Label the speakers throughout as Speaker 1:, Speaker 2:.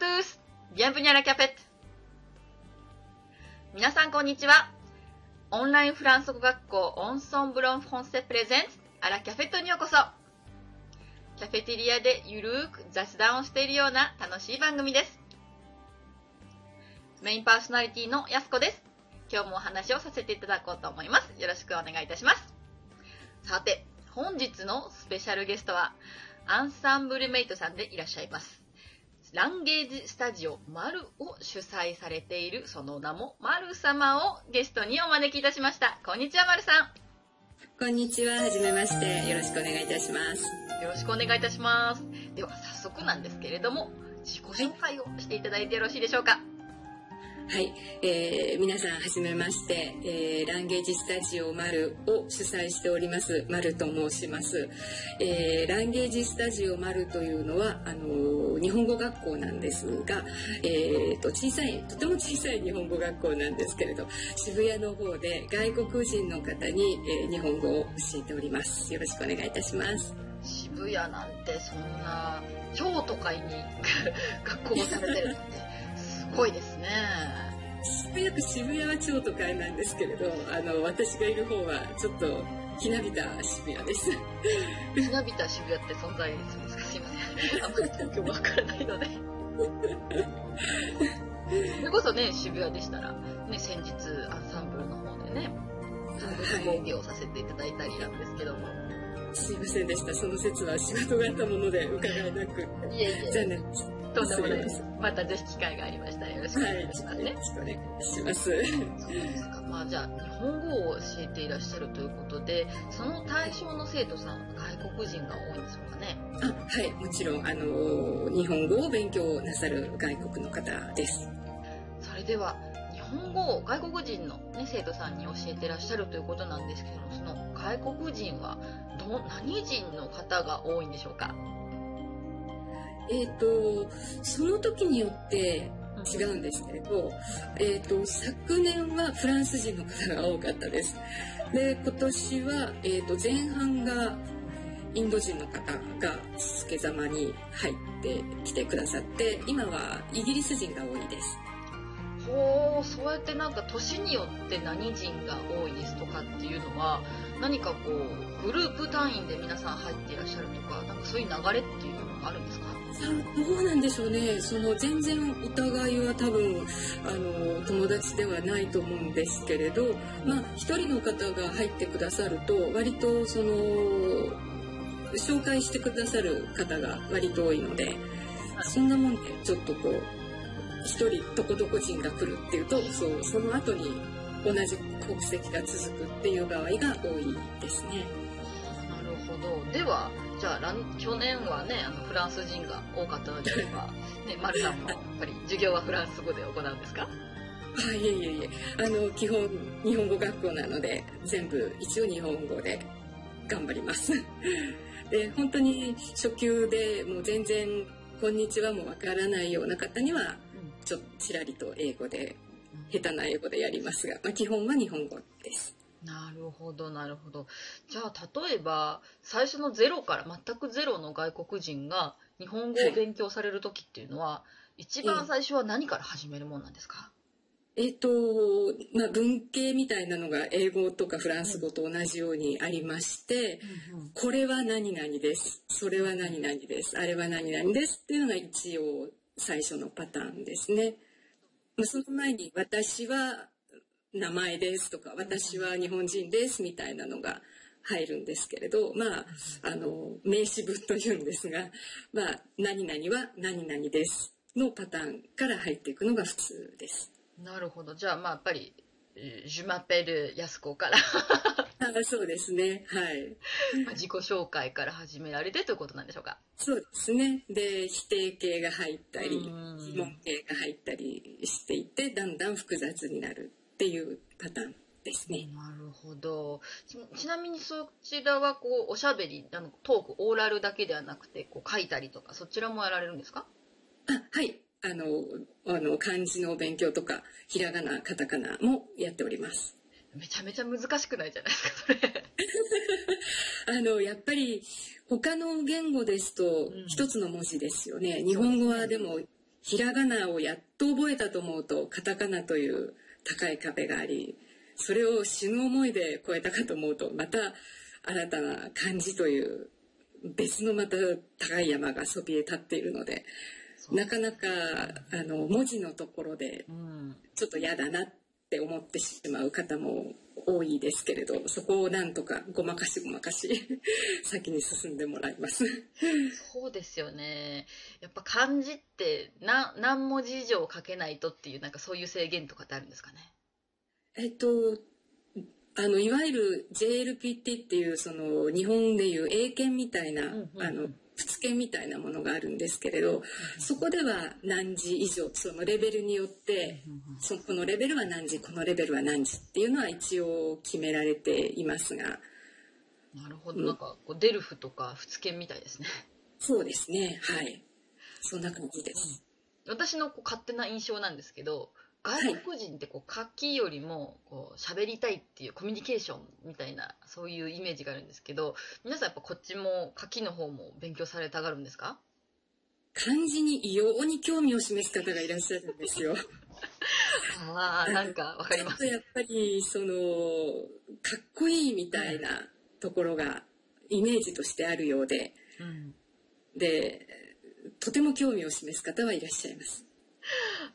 Speaker 1: tous! Bienvenue à la cafette! 皆さんこんにちは。オンラインフランス語学校オンソンブロンフランセプレゼンツアラキャフェットにようこそ。キャフェテリアでゆるーく雑談をしているような楽しい番組です。メインパーソナリティのやすこです。今日もお話をさせていただこうと思います。よろしくお願いいたします。さて、本日のスペシャルゲストは、アンサンブルメイトさんでいらっしゃいます。ランゲージスタジオ丸を主催されているその名も丸様をゲストにお招きいたしました。こんにちは、丸さん。
Speaker 2: こんにちは。はじめまして。よろしくお願いいたします。
Speaker 1: よろしくお願いいたします。では、早速なんですけれども、自己紹介をしていただいてよろしいでしょうか。はい
Speaker 2: はい、えー、皆さんはじめまして、えー、ランゲージスタジオ丸を主催しております。丸と申します、えー、ランゲージスタジオ丸というのはあの日本語学校なんですが、えーと、小さいとても小さい日本語学校なんですけれど渋谷の方で外国人の方に、えー、日本語を教えております。よろしくお願いいたします。
Speaker 1: 渋谷なんてそんな超都会に 学校をされてるなんてごいですね。
Speaker 2: 渋谷区渋谷は超都会なんですけれど、あの、私がいる方はちょっとひなびた渋谷です。
Speaker 1: ひなびた渋谷って存在するんですか？すいません。あんまり東京わからないので。それこそね、渋谷でしたら、ね、先日、アンサンブルの方でね、講義をさせていただいたりなんですけども。
Speaker 2: すいませんでした。その説は仕事があったもので伺えなく。いえいえ。残念です。
Speaker 1: とんでもないです。またぜひ機会がありましたらよろしくお願いしますね。はい、よろしくお願
Speaker 2: いします。
Speaker 1: そうですか。まあじゃあ、日本語を教えていらっしゃるということで、その対象の生徒さん、外国人が多いんですかね
Speaker 2: あ、はい、もちろん、あの、日本語を勉強なさる外国の方です。
Speaker 1: それでは、日本語を外国人の、ね、生徒さんに教えてらっしゃるということなんですけども、その外国人はど、何人の方が多いんでしょうか？
Speaker 2: えっ、ー、と、その時によって違うんですけれど、えっ、ー、と、昨年はフランス人の方が多かったです。で、今年は、えっ、ー、と、前半がインド人の方が助ざまに入ってきてくださって、今はイギリス人が多いです。
Speaker 1: ほう、そうやってなんか年によって何人が多いですとかっていうのは、何かこう、グループ単位で皆さん入っていらっしゃるとか、なんかそういう流れっていうのがあるんですか？
Speaker 2: どうなんでしょうね。その全然お互いは多分あの友達ではないと思うんですけれどまあ一人の方が入ってくださると割とその紹介してくださる方が割と多いのでそんなもんでちょっとこう一人どこどこ人が来るっていうとそうその後に同じ国籍が続くっていう場合が多いですね。
Speaker 1: なるほど。ではじゃあ去年はねあのフランス人が多かったのであれば、ね、丸さんもやっぱり授業はフランス語で行うんですか？
Speaker 2: あいえいえいえ。あの基本日本語学校なので全部一応日本語で頑張ります。で本当に初級でもう全然「こんにちは」もわからないような方にはちょっとちらりと英語で下手な英語でやりますが、まあ、基本は日本語です
Speaker 1: なるほど、なるほど。じゃあ、例えば、最初のゼロから、全くゼロの外国人が日本語を勉強される時っていうのは、はい、一番最初は何から始めるもんなんですか、
Speaker 2: えっ、ー、と、まあ、文系みたいなのが英語とかフランス語と同じようにありまして、うんうん、これは何々です。それは何々です。あれは何々ですっていうのが一応最初のパターンですね。その前に私は名前ですとか私は日本人ですみたいなのが入るんですけれどまああの名詞文というんですがまあ何々は何々ですのパターンから入っていくのが普通です。
Speaker 1: なるほどじゃあまあやっぱりジュマペル安子から
Speaker 2: あそうですねはい、
Speaker 1: 自己紹介から始められてということなんでしょうか
Speaker 2: そうですねで否定形が入ったり疑問形が入ったりしていってだんだん複雑になるっていうパターンですね。
Speaker 1: なるほど。ちなみにそちらはこうおしゃべりあのトークオーラルだけではなくてこう書いたりとかそちらもやられるんですか？
Speaker 2: あはいあのあの漢字の勉強とかひらがなカタカナもやっております。
Speaker 1: めちゃめちゃ難しくないじゃないですかそれ。
Speaker 2: あのやっぱり他の言語ですと一つの文字ですよね。うん、日本語はでもひらがなをやっと覚えたと思うとカタカナという高い壁がありそれを死ぬ思いで越えたかと思うとまた新たな漢字という別のまた高い山がそびえ立っているのでなかなかあの文字のところでちょっと嫌だなって思ってしまう方も多いですけれどそこをなんとかごまかしごまかし 先に進んでもらいます。
Speaker 1: そうですよね。やっぱ漢字って何何文字以上書けないとっていうなんかそういう制限とかってあるんですかね？
Speaker 2: えっとあのいわゆる JLPT っていうその日本でいう英検みたいな、うんうんうん、あの仏研みたいなものがあるんですけれど、そこでは何時以上そのレベルによって、そこのレベルは何時このレベルは何時っていうのは一応決められていますが。
Speaker 1: なるほど、うん、なんかこうデルフとか仏研みたいですね。
Speaker 2: そうですね。はい。そんな感じです、
Speaker 1: 私のこう勝手な印象なんですけど外国人ってこう書きよりもこう喋りたいっていうコミュニケーションみたいなそういうイメージがあるんですけど皆さんやっぱこっちも書きの方も勉強されたがるんですか？
Speaker 2: 漢字に異様に興味を示す方がいらっしゃるんですよ。
Speaker 1: ああなんかわかります。
Speaker 2: やっぱりそのかっこいいみたいなところがイメージとしてあるようで、うん、でとても興味を示す方はいらっしゃいます。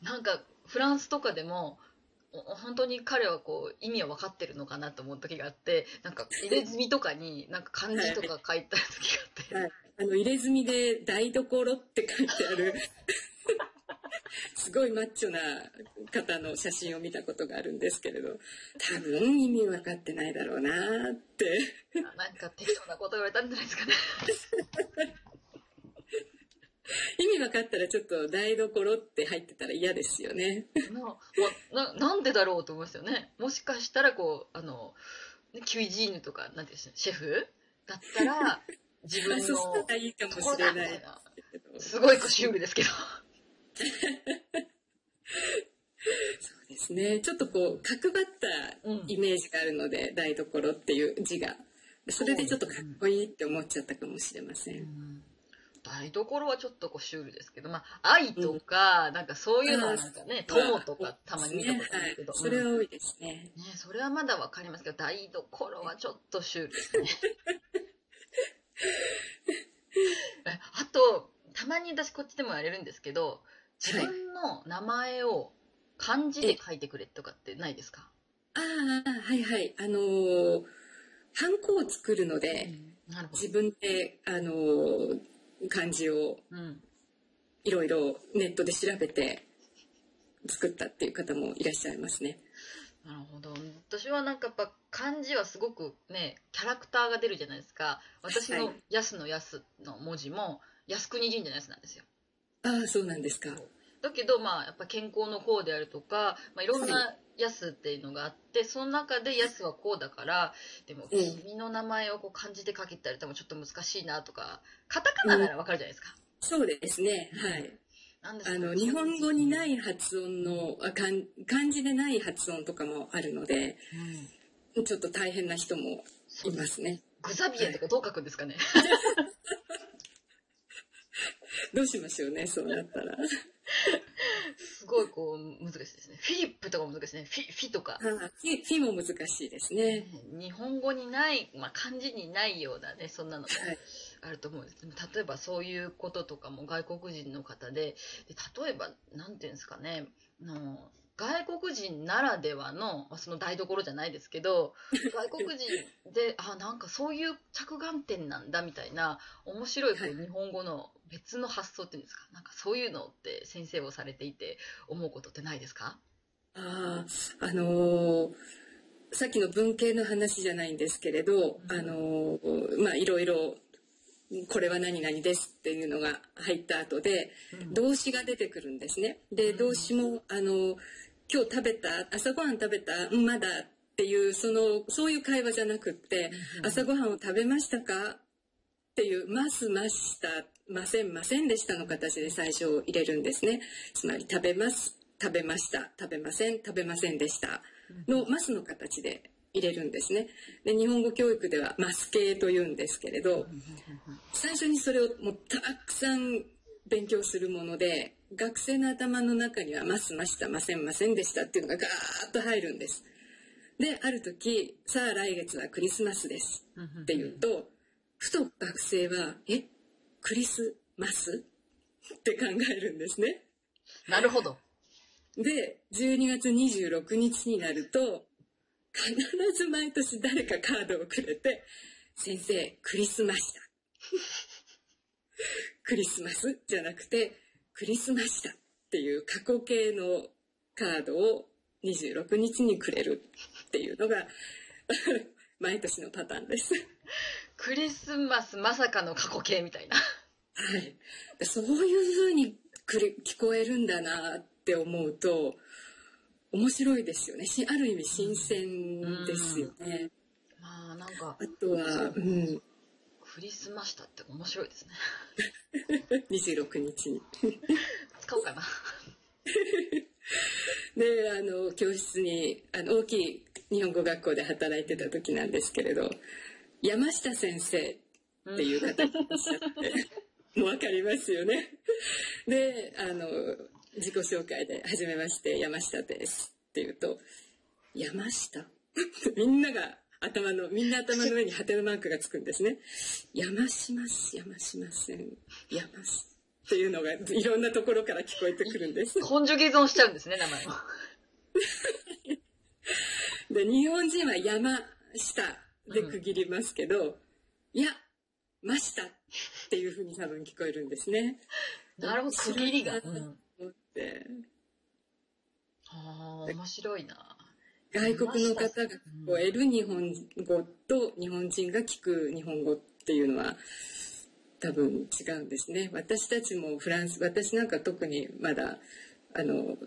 Speaker 1: なんかフランスとかでも本当に彼はこう意味は分かってるのかなと思う時があってなんか入れ墨とかになんか漢字とか書いた時があって、はい。はい、
Speaker 2: あの入れ墨で「台所」って書いてある。すごいマッチョな方の写真を見たことがあるんですけれど。多分意味分かってないだろうなって。
Speaker 1: なんか適当なこと言われたんじゃないですかね
Speaker 2: 意味分かったらちょっと台所って入ってたら嫌ですよね。
Speaker 1: なななんでだろうと思いますよね。もしかしたらこうあのキュイジーヌとかなんていうシェフ？だったら自分の ところだみたいな。すごいシュールですけど。
Speaker 2: そうですね。ちょっとこう角張ったイメージがあるので、うん、台所っていう字が。それでちょっとかっこいいって思っちゃったかもしれません。うん
Speaker 1: 台所はちょっとこうシュールですけど、まあ、愛とか、うん、なんかそういうのはなん。かね、友とかたまに見たことあるけど。
Speaker 2: ねはい、それは多いですね。
Speaker 1: ね、それはまだわかりますけど、台所はちょっとシュールですね。あと、たまに私こっちでもやれるんですけど、自分の名前を漢字で書いてくれとかってないですか？
Speaker 2: ああ、はいはい。あのー、ハンコを作るので、うん、自分で、あのー漢字をいろいろネットで調べて作ったっていう方もいらっしゃいますね。
Speaker 1: なるほど。私はなんかやっぱ漢字はすごくねキャラクターが出るじゃないですか。私の「やすのやす」の文字も靖国神社のやすなんですよ。
Speaker 2: ああそうなんですか
Speaker 1: だけどまあやっぱ健康の方であるとか、まあ、いろんなやすっていうのがあってその中でやすはこうだからでも君の名前をこう漢字で書けたり多分ちょっと難しいなとかカタカナならわかるじゃないですか、
Speaker 2: うん、そうですね。はい。あの日本語にない発音のあ漢漢字でない発音とかもあるので、うん、ちょっと大変な人もいますね。
Speaker 1: グザビエとかどう書くんですかね、
Speaker 2: どうしましょうねそうなったら。
Speaker 1: すごいこう難しいですね。フィリップとかも難しいね。フィフィとか。
Speaker 2: フィフィも難しいですね。
Speaker 1: 日本語にない、まあ、漢字にないようなね、そんなのもあると思うんです。はい、例えばそういうこととかも外国人の方で、で例えば、なんていうんですかね、の外国人ならではの、まあ、その台所じゃないですけど、外国人で、あ、なんかそういう着眼点なんだみたいな、面白いこう日本語の別の発想っていうんですか、なんかそういうのって先生をされていて思うことってないですか？
Speaker 2: ああ、あのー、さっきの文系の話じゃないんですけれど、うん、あのー、まあいろいろこれは何々ですっていうのが入った後で、動詞が出てくるんですね。で、動詞も、あの、今日食べた朝ごはん食べたまだっていうそのそういう会話じゃなくって、朝ごはんを食べましたか？っていう「ますました」「ませんませんでした」の形で最初入れるんですねつまり「食べます」「食べました」「食べません」「食べませんでした」の「ます」の形で入れるんですねで日本語教育では「ます系」というんですけれど最初にそれをもうたくさん勉強するもので学生の頭の中には「ますましたませんませんでした」っていうのがガーッと入るんです。である時「さあ来月はクリスマスです」って言うとふと学生は「えクリスマス?」って考えるんですね。
Speaker 1: なるほど。
Speaker 2: で12月26日になると必ず毎年誰かカードをくれて「先生クリスマした」クリスマスじゃなくてクリスマしたっていう過去形のカードを26日にくれるっていうのが 毎年のパターンです。
Speaker 1: クリスマスまさかの過去形みたいな。
Speaker 2: はい。そういう風にくれ聞こえるんだなって思うと面白いですよね。しある意味新鮮ですよね。
Speaker 1: まあなんか
Speaker 2: あとは、うん、
Speaker 1: クリスマしたって面白いですね。
Speaker 2: 26日に。
Speaker 1: 使おうかな。
Speaker 2: であの教室にあの大きい日本語学校で働いてた時なんですけれど山下先生っていう方がいらっしゃって、もう分かりますよね。であの自己紹介で「はじめまして山下です」って言うと「山下? 」みんなが頭のみんな頭の上にハテナマークがつくんですね。山します山しません山しっていうのがいろんなところから聞こえてくるんです。
Speaker 1: コンジュゲーゾンしちゃうんですね、名前を。
Speaker 2: で日本人は山下で区切りますけど、いや真下っていうふうに多分聞こえるんですね。
Speaker 1: なるほど、区切りが。うん、ああ、面白いな。
Speaker 2: 外国の方が聞こえる日本語と日本人が聞く日本語っていうのは多分違うんですね。私たちもフランス私なんか特にまだあの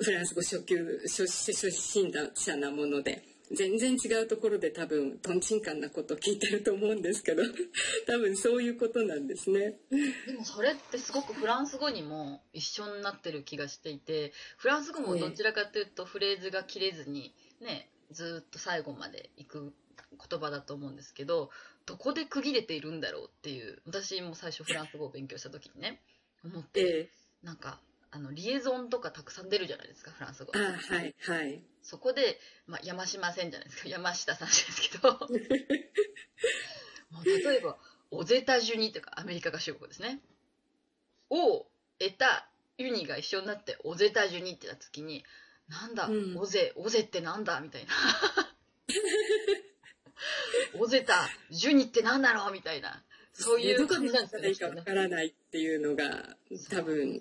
Speaker 2: フランス語初級初初心者なもので全然違うところで多分とんちんかんなこと聞いてると思うんですけど 多分そういうことなんですね。
Speaker 1: でもそれってすごくフランス語にも一緒になってる気がしていてフランス語もどちらかというとフレーズが切れずにねずっと最後までいく言葉だと思うんですけどどこで区切れているんだろうっていう私も最初フランス語を勉強した時にね思って、
Speaker 2: ええ
Speaker 1: なんかあのリエゾンとかたくさん出るじゃないですかフランス語。
Speaker 2: あはいはい。
Speaker 1: そこで、まあ、山島せんじゃないですか。山下さんですけど。もう例えばオゼタジュニとかアメリカ合衆国ですね。をエタユニが一緒になってオゼタジュニってなった時になんだ、
Speaker 2: うん。
Speaker 1: オゼオゼってなんだ？みたいな。オゼタジュニってなんだろう？みたいな。そういう感じなんです
Speaker 2: したらいいかわからないっていうのが多分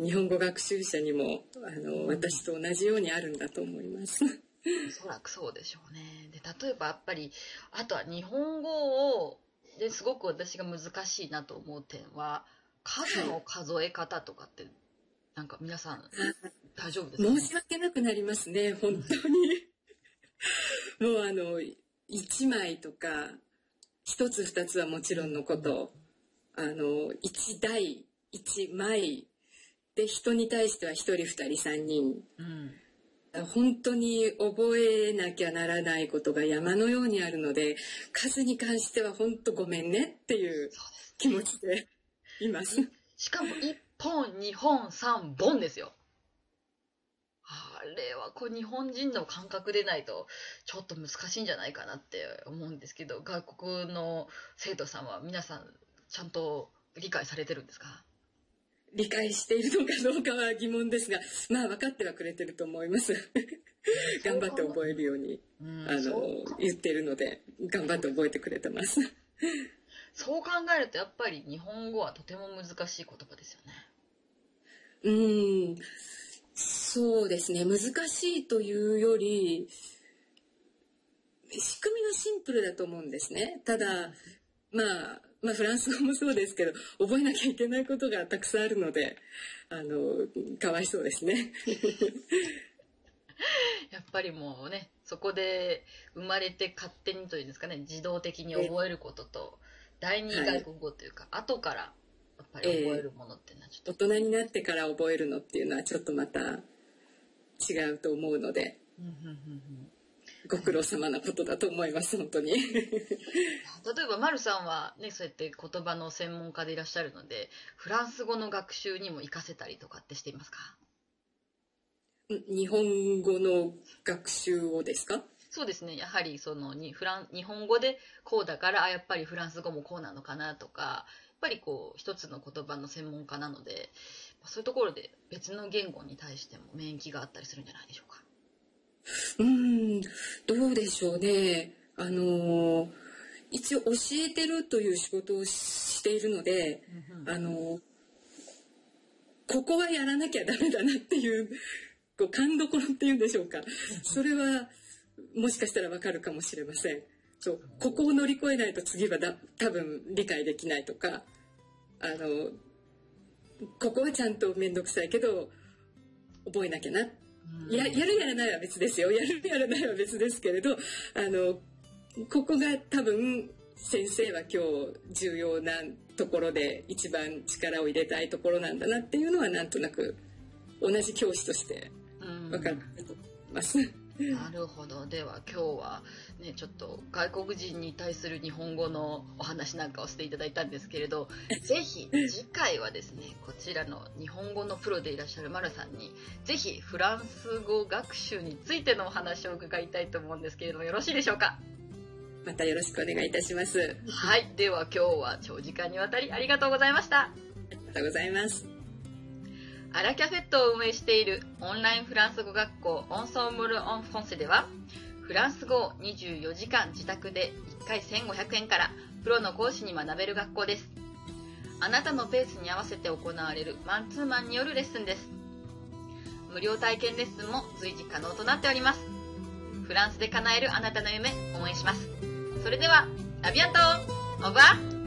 Speaker 2: 日本語学習者にもあの私と同じようにあるんだと思います。
Speaker 1: おそらくそうでしょうね。で例えばやっぱりあとは日本語をですごく私が難しいなと思う点は数の数え方とかって、なんか皆さん大丈夫ですか、ね？
Speaker 2: 申し訳なくなりますね本当に。もうあの1枚とか1つ2つはもちろんのことあの1台1枚で人に対しては1人2人3人。
Speaker 1: うん。
Speaker 2: 本当に覚えなきゃならないことが山のようにあるので数に関しては本当ごめんねっていう気持ちでいます。
Speaker 1: しかも1本2本3本ですよ。あれはこう日本人の感覚でないとちょっと難しいんじゃないかなって思うんですけど外国の生徒さんは皆さんちゃんと理解されてるんですか？
Speaker 2: 理解しているのかどうかは疑問ですが まあ分かってはくれてると思います。頑張って覚えるように
Speaker 1: うん
Speaker 2: あの言ってるので頑張って覚えてくれてます。
Speaker 1: そう考えるとやっぱり日本語はとても難しい言葉ですよね。
Speaker 2: うーんそうですね難しいというより仕組みはシンプルだと思うんですねただまあまあフランス語もそうですけど覚えなきゃいけないことがたくさんあるのであのかわいそうですね。
Speaker 1: やっぱりもうね、そこで生まれて勝手にというんですかね、自動的に覚えることと、第二外国語というか、後からやっぱり覚えるものっていうのはちょっと、
Speaker 2: 大人になってから覚えるのっていうのはちょっとまた違うと思うので。
Speaker 1: うんうんうんうん
Speaker 2: ご苦労様なことだと思います本当に。例
Speaker 1: えば丸さんはねそうやって言葉の専門家でいらっしゃるのでフランス語の学習にも活かせたりとかってしていますか？
Speaker 2: 日本語の学習をですか？
Speaker 1: そうですね。やはりそのにフラン日本語でこうだからあやっぱりフランス語もこうなのかなとかやっぱりこう一つの言葉の専門家なのでそういうところで別の言語に対しても免疫があったりするんじゃないでしょうか。
Speaker 2: うんどうでしょうね。あの一応教えてるという仕事をしているので、うん、あのここはやらなきゃダメだなっていうこう勘どころっていうんでしょうか。それはもしかしたらわかるかもしれません。そうここを乗り越えないと次はだ多分理解できないとかあのここはちゃんと面倒くさいけど覚えなきゃな、ややるやらないは別ですよ。やるやらないは別ですけれどあのここが多分先生は今日重要なところで一番力を入れたいところなんだなっていうのはなんとなく同じ教師として分かると思います。
Speaker 1: なるほど。では今日はねちょっと外国人に対する日本語のお話なんかをしていただいたんですけれどぜひ次回はですねこちらの日本語のプロでいらっしゃる丸さんにぜひフランス語学習についてのお話を伺いたいと思うんですけれどもよろしいでしょうか？
Speaker 2: またよろしくお願いいたします。
Speaker 1: はい。では今日は長時間にわたりありがとうございました。あ
Speaker 2: りがとうございます
Speaker 1: アラキャフェットを運営しているオンラインフランス語学校オンソームル・オン・フォンセではフランス語を24時間自宅で1回1500円からプロの講師に学べる学校です。あなたのペースに合わせて行われるマンツーマンによるレッスンです。無料体験レッスンも随時可能となっております。フランスで叶えるあなたの夢応援します。それではアビアントオーバー。